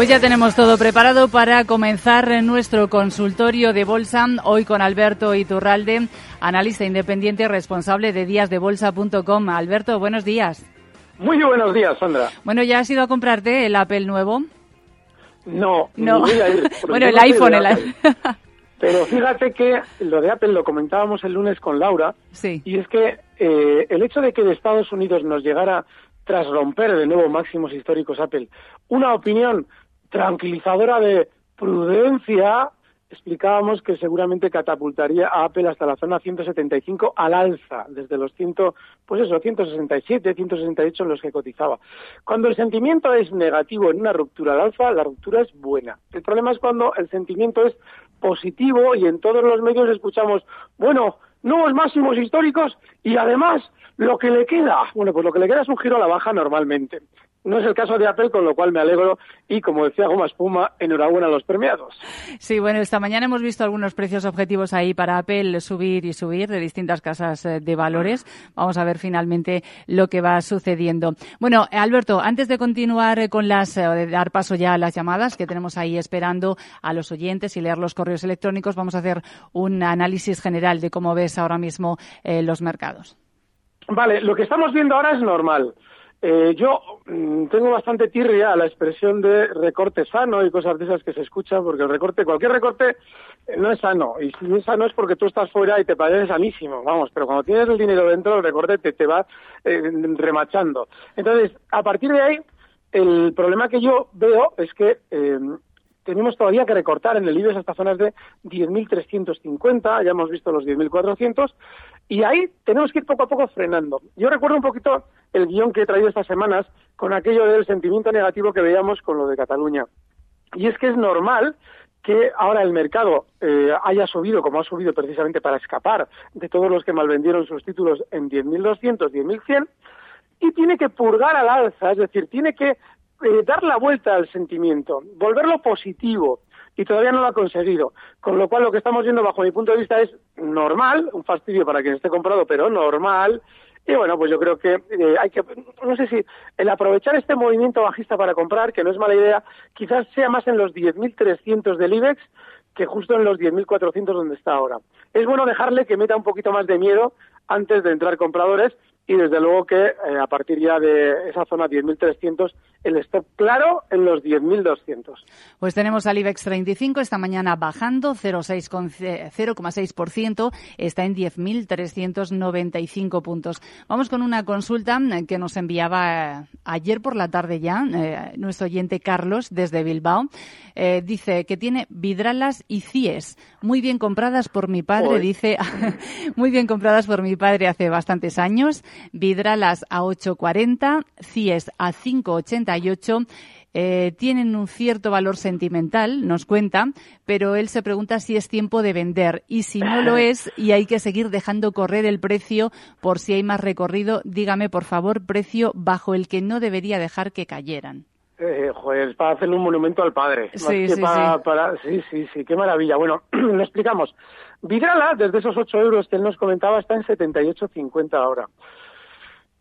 Pues ya tenemos todo preparado para comenzar nuestro consultorio de bolsa, hoy con Alberto Iturralde, analista independiente responsable de díasdebolsa.com. Alberto, buenos días. Muy buenos días, Sandra. Bueno, ¿ya has ido a comprarte el Apple nuevo? No, No. voy a ir, porque bueno, el no iPhone, el Apple. Pero fíjate que lo de Apple lo comentábamos el lunes con Laura, Sí. y es que eh, el hecho de que de Estados Unidos nos llegara, tras romper de nuevo máximos históricos Apple, una opinión tranquilizadora de prudencia, explicábamos que seguramente catapultaría a Apple hasta la zona 175 al alza, desde los 100, pues eso, 167, 168 en los que cotizaba. Cuando el sentimiento es negativo en una ruptura al alza, la ruptura es buena. El problema es cuando el sentimiento es positivo y en todos los medios escuchamos, bueno, nuevos máximos históricos y además lo que le queda, bueno, pues lo que le queda es un giro a la baja normalmente. No es el caso de Apple, con lo cual me alegro y, como decía Goma Espuma, enhorabuena a los premiados. Sí, bueno, esta mañana hemos visto algunos precios objetivos ahí para Apple subir y subir de distintas casas eh, de valores. Vamos a ver finalmente lo que va sucediendo. Bueno, Alberto, antes de continuar eh, con las, eh, de dar paso ya a las llamadas que tenemos ahí esperando a los oyentes y leer los correos electrónicos, vamos a hacer un análisis general de cómo ves ahora mismo eh, los mercados. Vale, lo que estamos viendo ahora es normal. Eh, yo mm, tengo bastante tirria a la expresión de recorte sano y cosas de esas que se escuchan, porque el recorte, cualquier recorte eh, no es sano. Y si es sano es porque tú estás fuera y te parece sanísimo, vamos, pero cuando tienes el dinero dentro, el recorte te, te va eh, remachando. Entonces, a partir de ahí, el problema que yo veo es que eh, tenemos todavía que recortar en el IBEX hasta zonas de 10.350, ya hemos visto los 10.400, y ahí tenemos que ir poco a poco frenando. Yo recuerdo un poquito el guion que he traído estas semanas con aquello del sentimiento negativo que veíamos con lo de Cataluña. Y es que es normal que ahora el mercado eh, haya subido, como ha subido precisamente para escapar de todos los que malvendieron sus títulos en 10.200, 10.100, y tiene que purgar al alza, es decir, tiene que eh, dar la vuelta al sentimiento, volverlo positivo, y todavía no lo ha conseguido. Con lo cual, lo que estamos viendo, bajo mi punto de vista, es normal, un fastidio para quien esté comprado, pero normal. Y bueno, pues yo creo que eh, hay que, no sé si el aprovechar este movimiento bajista para comprar, que no es mala idea, quizás sea más en los 10.300 del IBEX que justo en los 10.400 donde está ahora. Es bueno dejarle que meta un poquito más de miedo antes de entrar compradores, y desde luego que eh, a partir ya de esa zona 10.300 el stop claro en los 10.200. Pues tenemos al IBEX 35 esta mañana bajando 0,6%, está en 10.395 puntos. Vamos con una consulta que nos enviaba eh, ayer por la tarde ya eh, nuestro oyente Carlos desde Bilbao. dice que tiene vidralas y CIES muy bien compradas por mi padre, dice, muy bien compradas por mi padre hace bastantes años. Vidralas a 8,40, CIES a 5,88. Eh, tienen un cierto valor sentimental, nos cuenta, pero él se pregunta si es tiempo de vender y si no lo es y hay que seguir dejando correr el precio por si hay más recorrido, dígame por favor precio bajo el que no debería dejar que cayeran. Eh, joder, para hacerle un monumento al padre. Sí, sí, sí. sí, sí, qué maravilla. Bueno, lo explicamos. Vidrala, desde esos 8 euros que él nos comentaba, está en 78,50 ahora.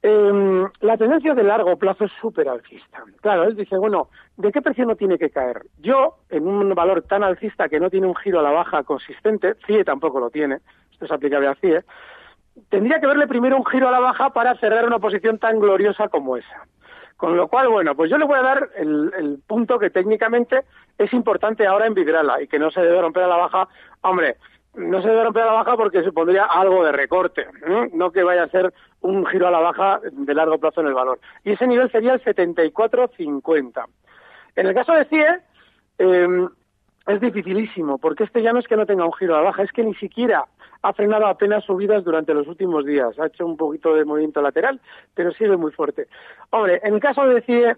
Eh, la tendencia de largo plazo es súper alcista. Claro, él dice, bueno, ¿de qué precio no tiene que caer? Yo, en un valor tan alcista que no tiene un giro a la baja consistente, CIE tampoco lo tiene, esto es aplicable a CIE, tendría que verle primero un giro a la baja para cerrar una posición tan gloriosa como esa. Con lo cual, bueno, pues yo le voy a dar el, el punto que técnicamente es importante ahora en Vidrala y que no se debe romper a la baja. Hombre, no se debe romper a la baja porque supondría algo de recorte, no que vaya a ser un giro a la baja de largo plazo en el valor. Y ese nivel sería el 74.50. En el caso de CIE, em, es dificilísimo, porque este ya no es que no tenga un giro a la baja, es que ni siquiera ha frenado apenas subidas durante los últimos días. Ha hecho un poquito de movimiento lateral, pero sigue muy fuerte. Hombre, en el caso de CIE,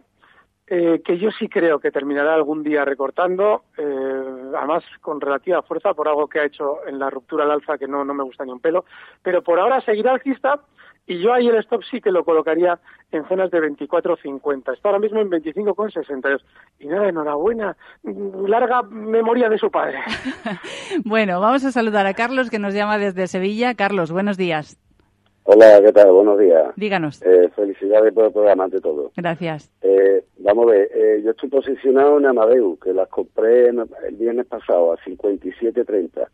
eh, que yo sí creo que terminará algún día recortando, eh, además con relativa fuerza por algo que ha hecho en la ruptura al alza que no, no me gusta ni un pelo, pero por ahora seguirá alcista y yo ahí el stop sí que lo colocaría en zonas de 24.50. Está ahora mismo en 25,62. Y nada, enhorabuena. Larga memoria de su padre. bueno, vamos a saludar a Carlos que nos llama desde Sevilla. Carlos, buenos días. Hola, ¿qué tal? Buenos días. Díganos. Eh, felicidades por el programa, ante todo. Gracias. Eh, vamos a ver, eh, yo estoy posicionado en Amadeus, que las compré el viernes pasado a 57.30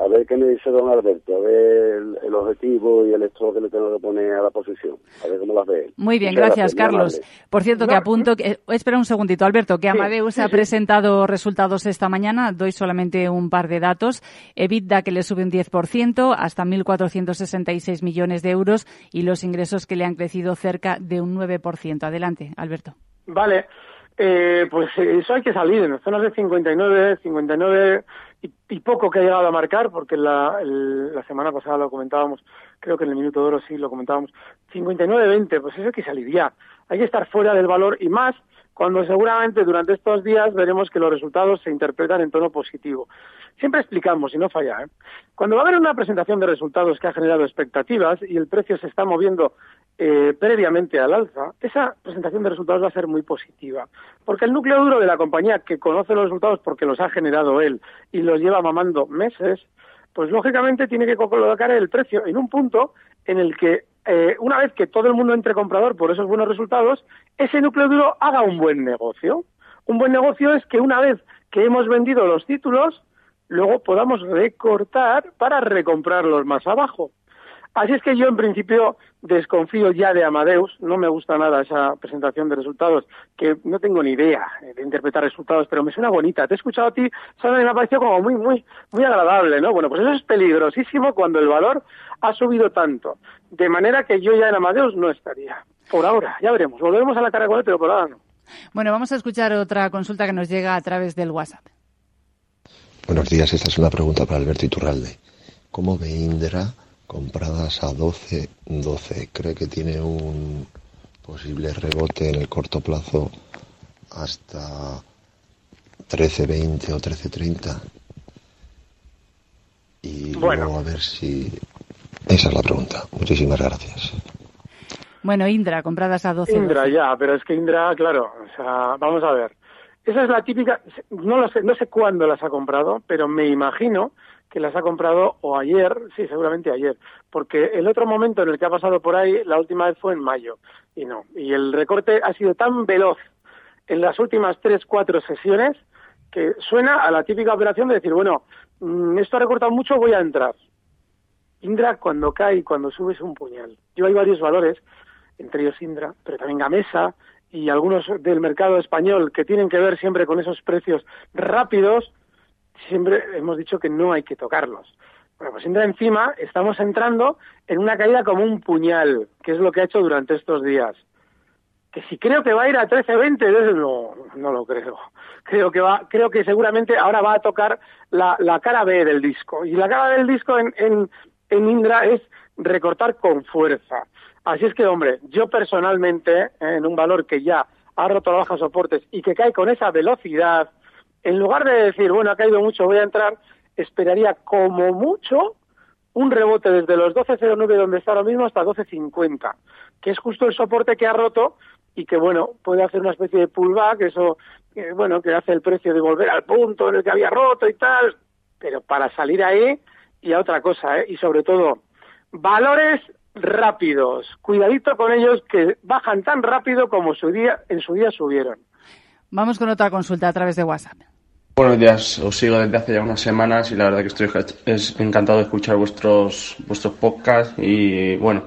a ver qué me dice don Alberto, a ver el, objetivo y el estado que le tengo que poner a la posición, a ver cómo las ve. Muy bien, gracias, Carlos. Por cierto, que apunto, que, espera un segundito, Alberto, que Amadeus ha presentado resultados esta mañana, doy solamente un par de datos. EBITDA que le sube un 10% hasta 1.466 millones de euros y los ingresos que le han crecido cerca de un 9%. Adelante, Alberto. Vale. Eh, pues eso hay que salir en zonas de 59, 59 y, poco que ha llegado a marcar, porque la, la semana pasada lo comentábamos, creo que en el minuto de oro sí lo comentábamos, 59-20, pues eso hay que salir ya. Hay que estar fuera del valor y más cuando seguramente durante estos días veremos que los resultados se interpretan en tono positivo. Siempre explicamos, y no falla, ¿eh? cuando va a haber una presentación de resultados que ha generado expectativas y el precio se está moviendo eh, previamente al alza, esa presentación de resultados va a ser muy positiva. Porque el núcleo duro de la compañía, que conoce los resultados porque los ha generado él y los lleva mamando meses, pues lógicamente tiene que colocar el precio en un punto en el que eh, una vez que todo el mundo entre comprador por esos buenos resultados, ese núcleo duro haga un buen negocio. Un buen negocio es que una vez que hemos vendido los títulos, luego podamos recortar para recomprarlos más abajo. Así es que yo en principio desconfío ya de Amadeus, no me gusta nada esa presentación de resultados, que no tengo ni idea de interpretar resultados, pero me suena bonita. Te he escuchado a ti, Sandra, y me ha parecido como muy, muy, muy agradable, ¿no? Bueno, pues eso es peligrosísimo cuando el valor ha subido tanto, de manera que yo ya en Amadeus no estaría. Por ahora, ya veremos. Volveremos a la cara con él, pero por ahora no. Bueno, vamos a escuchar otra consulta que nos llega a través del WhatsApp. Buenos días, esta es una pregunta para Alberto Iturralde. ¿Cómo ve Indra compradas a 12, 12. Cree que tiene un posible rebote en el corto plazo hasta 13.20 o 13.30. Y bueno. a ver si... Esa es la pregunta. Muchísimas gracias. Bueno, Indra, compradas a 12. Indra, ya, pero es que Indra, claro, o sea, vamos a ver. Esa es la típica, no lo sé, no sé cuándo las ha comprado, pero me imagino que las ha comprado o ayer, sí, seguramente ayer, porque el otro momento en el que ha pasado por ahí, la última vez fue en mayo, y no. Y el recorte ha sido tan veloz en las últimas tres, cuatro sesiones que suena a la típica operación de decir, bueno, mm, esto ha recortado mucho, voy a entrar. Indra cuando cae cuando sube es un puñal. Yo hay varios valores, entre ellos Indra, pero también Gamesa y algunos del mercado español que tienen que ver siempre con esos precios rápidos, siempre hemos dicho que no hay que tocarlos. Bueno, pues encima estamos entrando en una caída como un puñal, que es lo que ha hecho durante estos días que si creo que va a ir a 13-20, no, no lo creo. Creo que va, creo que seguramente ahora va a tocar la, cara B del disco. Y la cara B del disco en, en, en Indra es recortar con fuerza. Así es que, hombre, yo personalmente, en un valor que ya ha roto la baja soportes y que cae con esa velocidad, en lugar de decir, bueno, ha caído mucho, voy a entrar, esperaría como mucho un rebote desde los 12.09 donde está ahora mismo hasta 12.50, que es justo el soporte que ha roto y que bueno puede hacer una especie de pullback eso que, bueno que hace el precio de volver al punto en el que había roto y tal pero para salir ahí y a otra cosa ¿eh? y sobre todo valores rápidos. Cuidadito con ellos que bajan tan rápido como su día en su día subieron. Vamos con otra consulta a través de WhatsApp Buenos días, os sigo desde hace ya unas semanas y la verdad que estoy es encantado de escuchar vuestros vuestros podcasts y bueno,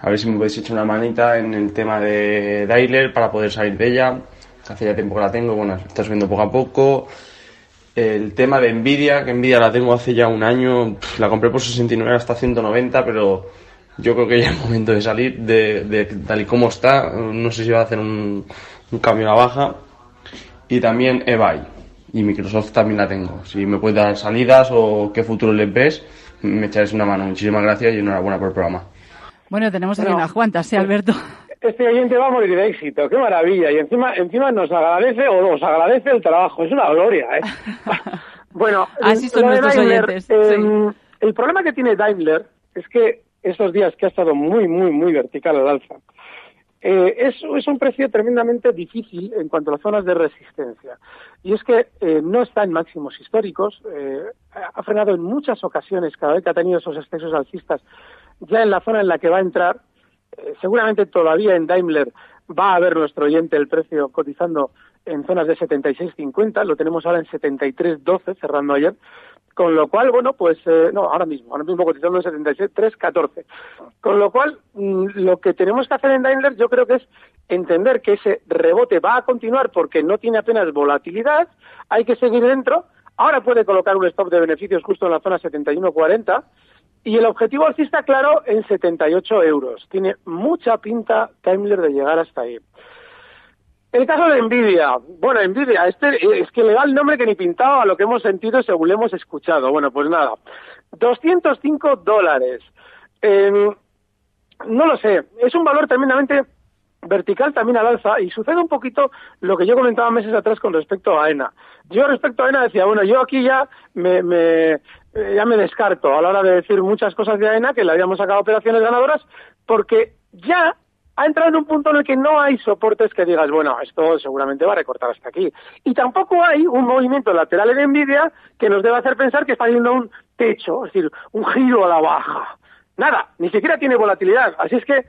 a ver si me podéis echar una manita en el tema de Dailer para poder salir de ella. Hace ya tiempo que la tengo, bueno, está subiendo poco a poco. El tema de Nvidia, que Nvidia la tengo hace ya un año, la compré por 69 hasta 190, pero yo creo que ya es momento de salir de, tal y como está. No sé si va a hacer un, cambio a baja. Y también eBay. Y Microsoft también la tengo. Si me puedes dar salidas o qué futuro les ves, me echaréis una mano. Muchísimas gracias y enhorabuena por el programa. Bueno, tenemos aquí unas cuantas, ¿sí, Alberto? Este oyente va a morir de éxito, qué maravilla. Y encima, encima nos agradece o nos agradece el trabajo, es una gloria, ¿eh? bueno, Así son nuestros oyentes. Em, el problema que tiene Daimler es que estos días que ha estado muy, muy, muy vertical al alza, eh, es, un precio tremendamente difícil en cuanto a las zonas de resistencia. Y es que eh, no está en máximos históricos, eh, ha frenado en muchas ocasiones cada vez que ha tenido esos excesos alcistas ya en la zona en la que va a entrar. Eh, seguramente todavía en Daimler va a ver nuestro oyente el precio cotizando en zonas de 76.50, lo tenemos ahora en 73.12, cerrando ayer, con lo cual, bueno, pues, eh, no, ahora mismo, ahora mismo cotizando en 73.14. Con lo cual, mm, lo que tenemos que hacer en Daimler yo creo que es entender que ese rebote va a continuar porque no tiene apenas volatilidad, hay que seguir dentro, ahora puede colocar un stop de beneficios justo en la zona 71.40, y el objetivo alcista, claro, en 78 euros. Tiene mucha pinta Daimler de llegar hasta ahí. El caso de Nvidia. Bueno, Nvidia, este es que le da el nombre que ni pintaba a lo que hemos sentido según le hemos escuchado. Bueno, pues nada. 205 dólares. Em, no lo sé. Es un valor tremendamente vertical también al alza y sucede un poquito lo que yo comentaba meses atrás con respecto a ENA. Yo respecto a ENA decía, bueno, yo aquí ya me, me, eh, ya me descarto a la hora de decir muchas cosas de AENA que le habíamos sacado operaciones ganadoras porque ya ha entrado en un punto en el que no hay soportes que digas, bueno, esto seguramente va a recortar hasta aquí. Y tampoco hay un movimiento lateral en Nvidia que nos deba hacer pensar que está yendo un techo, es decir, un giro a la baja. Nada, ni siquiera tiene volatilidad. Así es que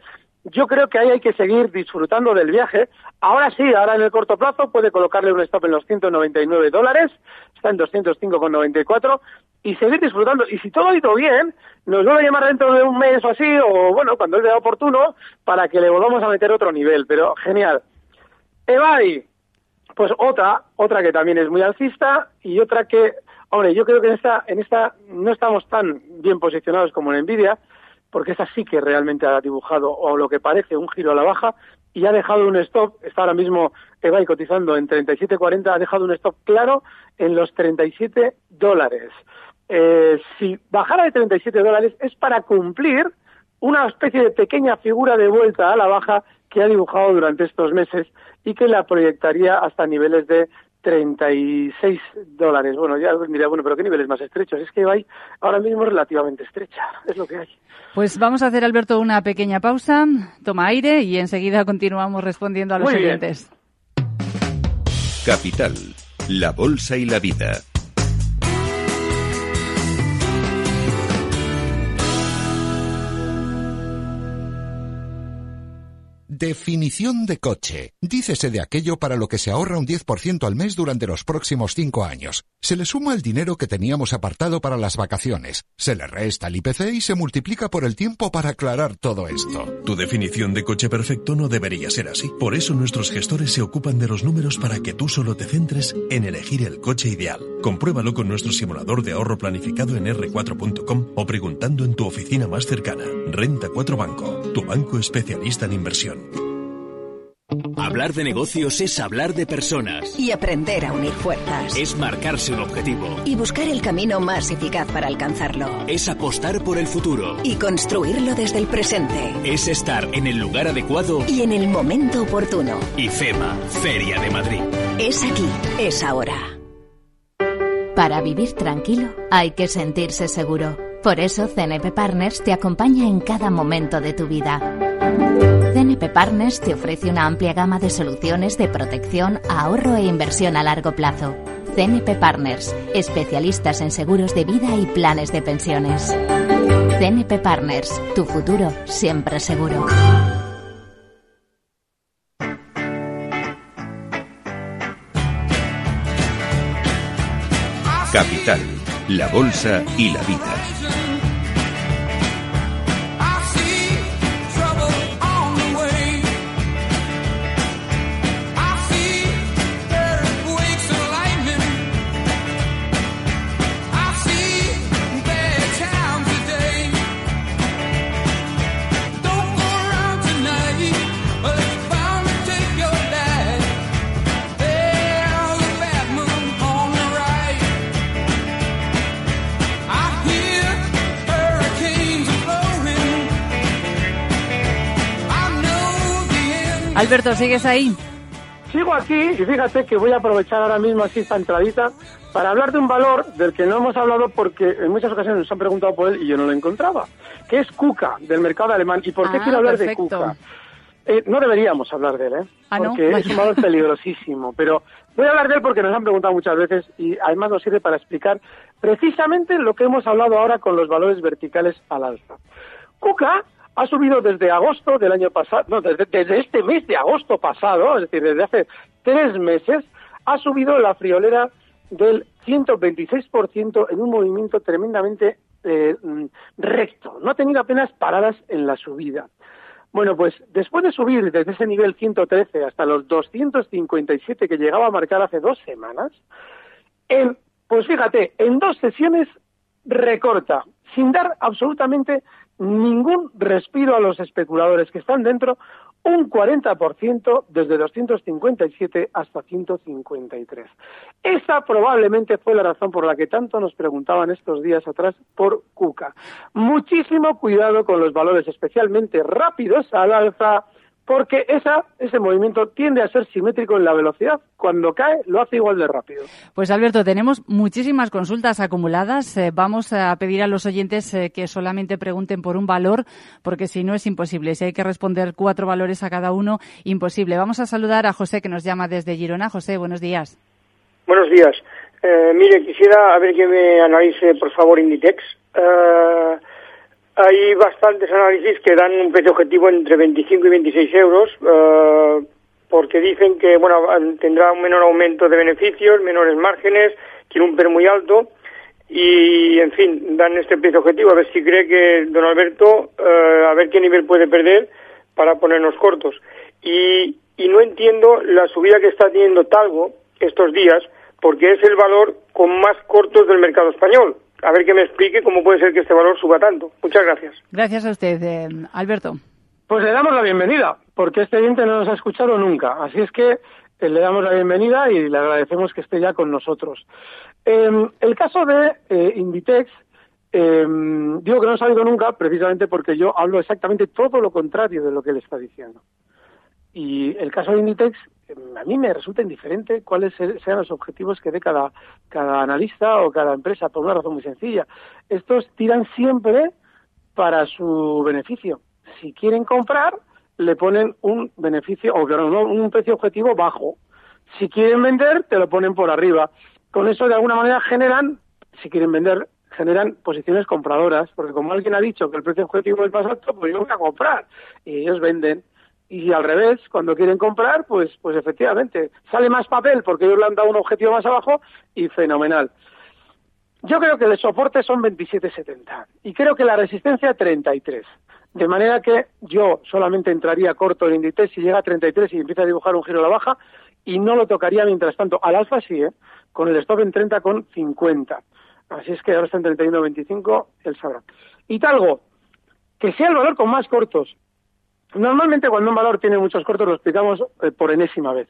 yo creo que ahí hay que seguir disfrutando del viaje. Ahora sí, ahora en el corto plazo puede colocarle un stop en los 199 dólares, está en 205,94 y seguir disfrutando. Y si todo ha ido bien, nos van a llamar dentro de un mes o así, o bueno, cuando él vea oportuno, para que le volvamos a meter otro nivel. Pero genial. Evari, pues otra, otra que también es muy alcista y otra que, hombre, yo creo que en esta, en esta no estamos tan bien posicionados como en Nvidia, porque esa sí que realmente ha dibujado, o lo que parece, un giro a la baja, y ha dejado un stop, está ahora mismo EBAI cotizando en 37.40, ha dejado un stop claro en los 37 dólares. Eh, si bajara de 37 dólares es para cumplir una especie de pequeña figura de vuelta a la baja que ha dibujado durante estos meses y que la proyectaría hasta niveles de 36 dólares. Bueno, ya mira, bueno, pero ¿qué niveles más estrechos? Es que hay ahora mismo relativamente estrecha, es lo que hay. Pues vamos a hacer, Alberto, una pequeña pausa, toma aire y enseguida continuamos respondiendo a los oyentes. Capital, la bolsa y la vida. Definición de coche. Dícese de aquello para lo que se ahorra un 10% al mes durante los próximos cinco años. Se le suma el dinero que teníamos apartado para las vacaciones. Se le resta el IPC y se multiplica por el tiempo para aclarar todo esto. Tu definición de coche perfecto no debería ser así. Por eso nuestros gestores se ocupan de los números para que tú solo te centres en elegir el coche ideal. Compruébalo con nuestro simulador de ahorro planificado en r4.com o preguntando en tu oficina más cercana. Renta 4 Banco, tu banco especialista en inversión. Hablar de negocios es hablar de personas. Y aprender a unir fuerzas. Es marcarse un objetivo. Y buscar el camino más eficaz para alcanzarlo. Es apostar por el futuro. Y construirlo desde el presente. Es estar en el lugar adecuado. Y en el momento oportuno. IFEMA, Feria de Madrid. Es aquí, es ahora. Para vivir tranquilo hay que sentirse seguro. Por eso CNP Partners te acompaña en cada momento de tu vida. CNP Partners te ofrece una amplia gama de soluciones de protección, ahorro e inversión a largo plazo. CNP Partners, especialistas en seguros de vida y planes de pensiones. CNP Partners, tu futuro siempre seguro. Capital, la Bolsa y la Vida. Alberto, ¿sigues ahí? Sigo aquí y fíjate que voy a aprovechar ahora mismo así esta entradita para hablar de un valor del que no hemos hablado porque en muchas ocasiones nos han preguntado por él y yo no lo encontraba, que es KUKA, del mercado alemán. ¿Y por qué Ah, quiero hablar perfecto. de KUKA? Eh, no deberíamos hablar de él, ¿eh? Ah, ¿no? porque es un valor peligrosísimo. Pero voy a hablar de él porque nos han preguntado muchas veces y además nos sirve para explicar precisamente lo que hemos hablado ahora con los valores verticales al alza. KUKA ha subido desde agosto del año pasado, no, desde, este mes de agosto pasado, es decir, desde hace tres meses, ha subido la friolera del 126% en un movimiento tremendamente eh, mm, recto. No ha tenido apenas paradas en la subida. Bueno, pues después de subir desde ese nivel 113 hasta los 257 que llegaba a marcar hace dos semanas, en, pues fíjate, en dos sesiones recorta, sin dar absolutamente ningún respiro a los especuladores que están dentro, un 40% desde 257 hasta 153. Esa probablemente fue la razón por la que tanto nos preguntaban estos días atrás por Cuca. Muchísimo cuidado con los valores especialmente rápidos al alza, porque esa, ese movimiento tiende a ser simétrico en la velocidad. Cuando cae, lo hace igual de rápido. Pues Alberto, tenemos muchísimas consultas acumuladas. Eh, vamos a pedir a los oyentes eh, que solamente pregunten por un valor, porque si no es imposible. Si hay que responder cuatro valores a cada uno, imposible. Vamos a saludar a José, que nos llama desde Girona. José, buenos días. Buenos días. Eh, mire, quisiera a ver que me analice, por favor, Inditex. Eh, hay bastantes análisis que dan un precio objetivo entre 25 y 26 euros, eh, porque dicen que bueno tendrá un menor aumento de beneficios, menores márgenes, tiene un PER muy alto y, en fin, dan este precio objetivo. A ver si cree que don Alberto, eh, a ver qué nivel puede perder para ponernos cortos. Y, y no entiendo la subida que está teniendo Talgo estos días, porque es el valor con más cortos del mercado español. A ver que me explique cómo puede ser que este valor suba tanto. Muchas gracias. Gracias a usted, eh, Alberto. Pues le damos la bienvenida, porque este oyente no nos ha escuchado nunca. Así es que eh, le damos la bienvenida y le agradecemos que esté ya con nosotros. Eh, el caso de eh, Inditex, eh, digo que no ha salido nunca precisamente porque yo hablo exactamente todo lo contrario de lo que él está diciendo. Y el caso de Inditex, a mí me resulta indiferente cuáles se- sean los objetivos que dé cada, cada analista o cada empresa, por una razón muy sencilla. Estos tiran siempre para su beneficio. Si quieren comprar, le ponen un beneficio, o un precio objetivo bajo. Si quieren vender, te lo ponen por arriba. Con eso, de alguna manera, generan, si quieren vender, generan posiciones compradoras, porque como alguien ha dicho que el precio objetivo es más alto, pues yo voy a comprar. Y ellos venden. Y al revés, cuando quieren comprar, pues, pues efectivamente, sale más papel porque ellos le han dado un objetivo más abajo y fenomenal. Yo creo que el soporte son 27.70 y creo que la resistencia 33. De manera que yo solamente entraría corto en Inditex si llega a 33 y empieza a dibujar un giro a la baja y no lo tocaría mientras tanto. Al alfa sí, ¿eh? con el stop en 30 con 50. Así es que ahora está en 31.25, él sabrá. Y talgo, que sea el valor con más cortos. Normalmente cuando un valor tiene muchos cortos lo explicamos eh, por enésima vez.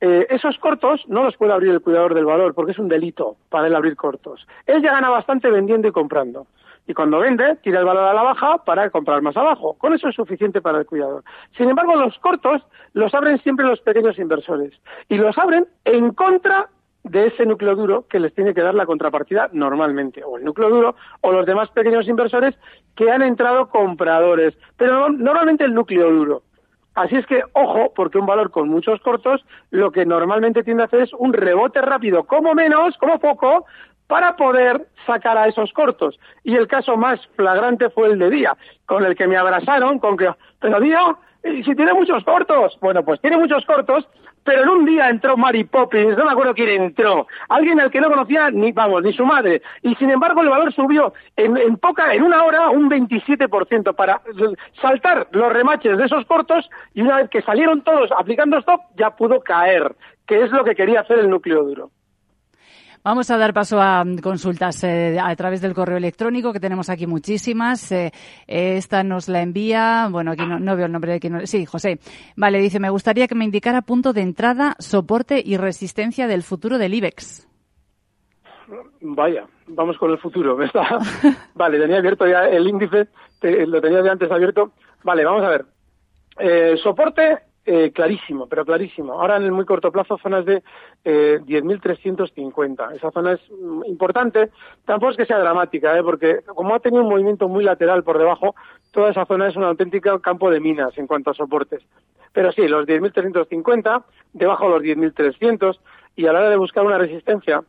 Eh, esos cortos no los puede abrir el cuidador del valor porque es un delito para él abrir cortos. Él ya gana bastante vendiendo y comprando. Y cuando vende, tira el valor a la baja para comprar más abajo. Con eso es suficiente para el cuidador. Sin embargo, los cortos los abren siempre los pequeños inversores. Y los abren en contra de ese núcleo duro que les tiene que dar la contrapartida normalmente, o el núcleo duro o los demás pequeños inversores que han entrado compradores, pero normalmente el núcleo duro. Así es que, ojo, porque un valor con muchos cortos lo que normalmente tiende a hacer es un rebote rápido, como menos, como poco, para poder sacar a esos cortos. Y el caso más flagrante fue el de Día, con el que me abrazaron, con que, pero Día, si tiene muchos cortos, bueno, pues tiene muchos cortos, pero en un día entró Mary Poppins, no me acuerdo quién entró, alguien al que no conocía ni, vamos, ni su madre, y sin embargo el valor subió en, poca, en una hora un 27% para saltar los remaches de esos cortos. Y una vez que salieron todos aplicando stop ya pudo caer, que es lo que quería hacer el núcleo duro. Vamos a dar paso a mm, consultas eh, a través del correo electrónico, que tenemos aquí muchísimas. Eh, esta nos la envía, bueno, aquí no, veo el nombre de quien. Sí, José. Vale, dice, me gustaría que me indicara punto de entrada, soporte y resistencia del futuro del IBEX. Vaya, vamos con el futuro. vale, tenía abierto ya el índice, lo tenía de antes abierto. Vale, vamos a ver. Eh, soporte eh, clarísimo, pero clarísimo. Ahora en el muy corto plazo zonas de eh, 10.350. Esa zona es mm, importante. Tampoco es que sea dramática, ¿eh? porque como ha tenido un movimiento muy lateral por debajo, toda esa zona es un auténtico campo de minas en cuanto a soportes. Pero sí, los 10.350, debajo los 10.300, y a la hora de buscar una resistencia,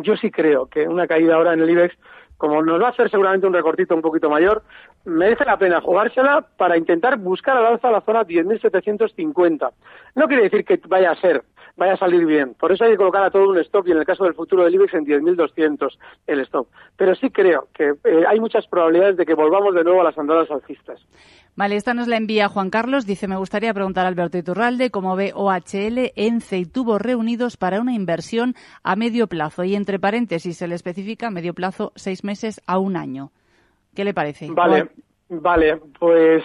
yo sí creo que una caída ahora en el IBEX como nos va a hacer seguramente un recortito un poquito mayor, merece la pena jugársela para intentar buscar al alza la zona 10.750. No quiere decir que vaya a ser, vaya a salir bien. Por eso hay que colocar a todo un stop y en el caso del futuro del IBEX en 10.200 el stop. Pero sí creo que eh, hay muchas probabilidades de que volvamos de nuevo a las andadas alcistas. Vale, esta nos la envía Juan Carlos. Dice, me gustaría preguntar a Alberto Iturralde cómo ve OHL, ENCE y Tubos reunidos para una inversión a medio plazo. Y entre paréntesis se le especifica medio plazo seis meses a un año. ¿Qué le parece? Vale, vale, pues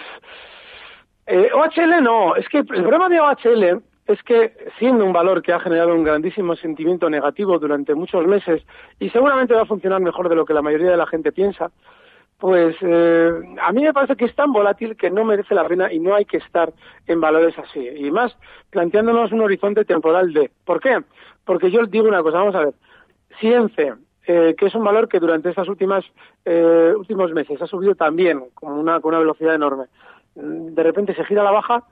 eh, OHL no. Es que el problema de OHL es que siendo un valor que ha generado un grandísimo sentimiento negativo durante muchos meses y seguramente va a funcionar mejor de lo que la mayoría de la gente piensa, pues eh, a mí me parece que es tan volátil que no merece la pena y no hay que estar en valores así. Y más planteándonos un horizonte temporal de. ¿Por qué? Porque yo digo una cosa, vamos a ver. Ciencia, eh, que es un valor que durante estos últimas eh, últimos meses ha subido también con una, con una velocidad enorme. De repente se gira a la baja.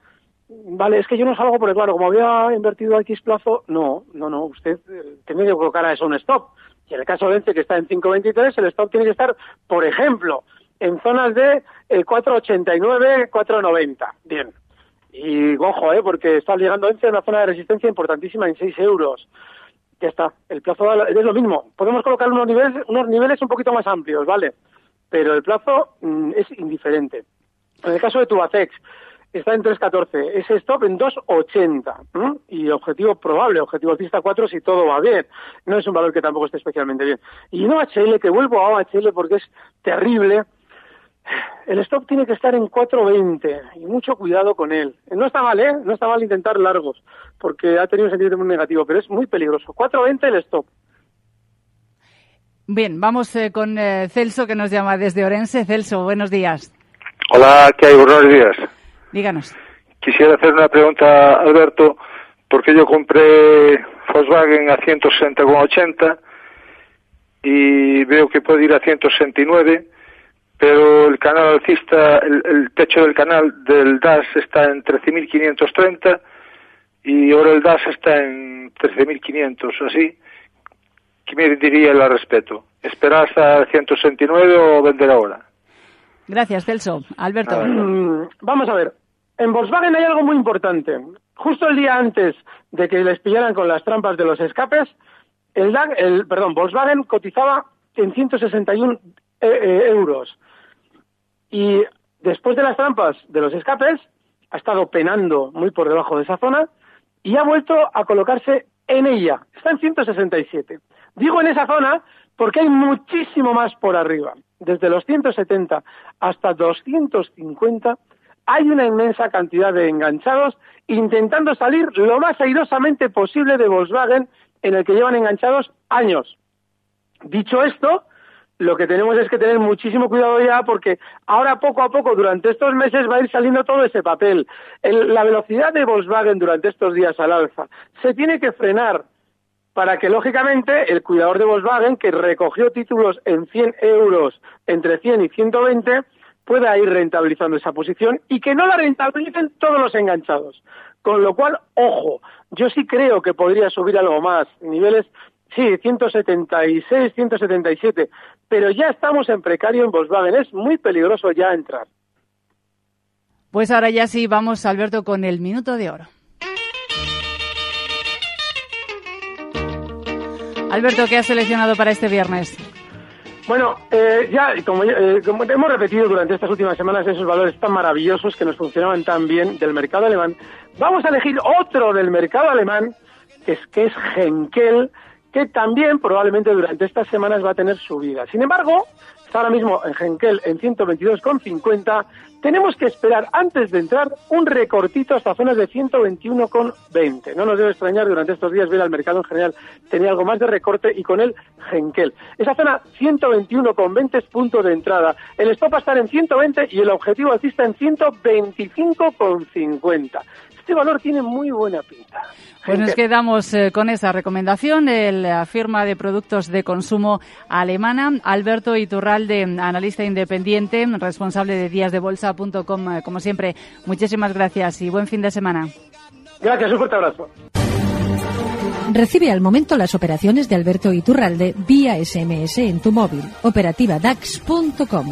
Vale, es que yo no salgo porque, claro, como había invertido X plazo, no, no, no, usted eh, tiene que colocar a eso un stop. Y en el caso de ENCE, que está en 5.23, el stop tiene que estar, por ejemplo, en zonas de 4.89, eh, 4.90. Bien. Y ojo, ¿eh? porque está llegando ENCE a una zona de resistencia importantísima en 6 euros. Ya está. El plazo es lo mismo. Podemos colocar unos niveles, unos niveles un poquito más amplios, ¿vale? Pero el plazo mm, es indiferente. En el caso de Tubacex, está en 3.14, ese stop en 2.80 y objetivo probable, objetivo alcista 4 si todo va bien. No es un valor que tampoco esté especialmente bien. Y no HL, que vuelvo a OHL porque es terrible. El stop tiene que estar en 4.20 y mucho cuidado con él. No está mal, ¿eh? No está mal intentar largos porque ha tenido un sentido muy negativo, pero es muy peligroso. 4.20 el stop. Bien, vamos eh, con eh, Celso que nos llama desde Orense. Celso, buenos días. Hola, ¿qué hay? Buenos días. Díganos. Quisiera hacer una pregunta, Alberto, porque yo compré Volkswagen a 160,80 y veo que puede ir a 169, pero el canal alcista, el, techo del canal del DAS está en 13.530 y ahora el DAS está en 13.500, así. ¿Qué me diría al respecto? ¿Esperar hasta 169 o vender ahora? Gracias, Celso. Alberto. vamos a ver En Volkswagen hay algo muy importante. Justo el día antes de que les pillaran con las trampas de los escapes, el, DAG, el perdón, Volkswagen cotizaba en 161 eh, eh, euros. Y después de las trampas de los escapes, ha estado penando muy por debajo de esa zona y ha vuelto a colocarse en ella. Está en 167. Digo en esa zona porque hay muchísimo más por arriba. Desde los 170 hasta 250 hay una inmensa cantidad de enganchados intentando salir lo más airosamente posible de Volkswagen en el que llevan enganchados años. Dicho esto, lo que tenemos es que tener muchísimo cuidado ya porque ahora poco a poco durante estos meses va a ir saliendo todo ese papel. la velocidad de Volkswagen durante estos días al alza se tiene que frenar para que lógicamente el cuidador de Volkswagen que recogió títulos en 100 euros entre 100 y 120 pueda ir rentabilizando esa posición y que no la rentabilicen todos los enganchados. Con lo cual, ojo, yo sí creo que podría subir algo más, niveles, sí, 176, 177, pero ya estamos en precario en Volkswagen, es muy peligroso ya entrar. Pues ahora ya sí, vamos, Alberto, con el minuto de oro. Alberto, ¿qué has seleccionado para este viernes? Bueno, eh, ya, como, eh, como hemos repetido durante estas últimas semanas esos valores tan maravillosos que nos funcionaban tan bien del mercado alemán, vamos a elegir otro del mercado alemán, que es, que es Henkel, que también probablemente durante estas semanas va a tener subida. Sin embargo, está ahora mismo en Henkel en 122,50. Tenemos que esperar antes de entrar un recortito hasta zonas de 121,20. No nos debe extrañar, durante estos días ver al mercado en general tenía algo más de recorte y con él Henkel. Esa zona 121,20 es punto de entrada. El stop va a estar en 120 y el objetivo alcista en 125,50. Este valor tiene muy buena pinta. Pues nos quedamos eh, con esa recomendación de la firma de productos de consumo alemana. Alberto Iturralde, analista independiente, responsable de díasdebolsa.com. Como siempre, muchísimas gracias y buen fin de semana. Gracias, un fuerte abrazo. Recibe al momento las operaciones de Alberto Iturralde vía SMS en tu móvil. Operativa DAX.com.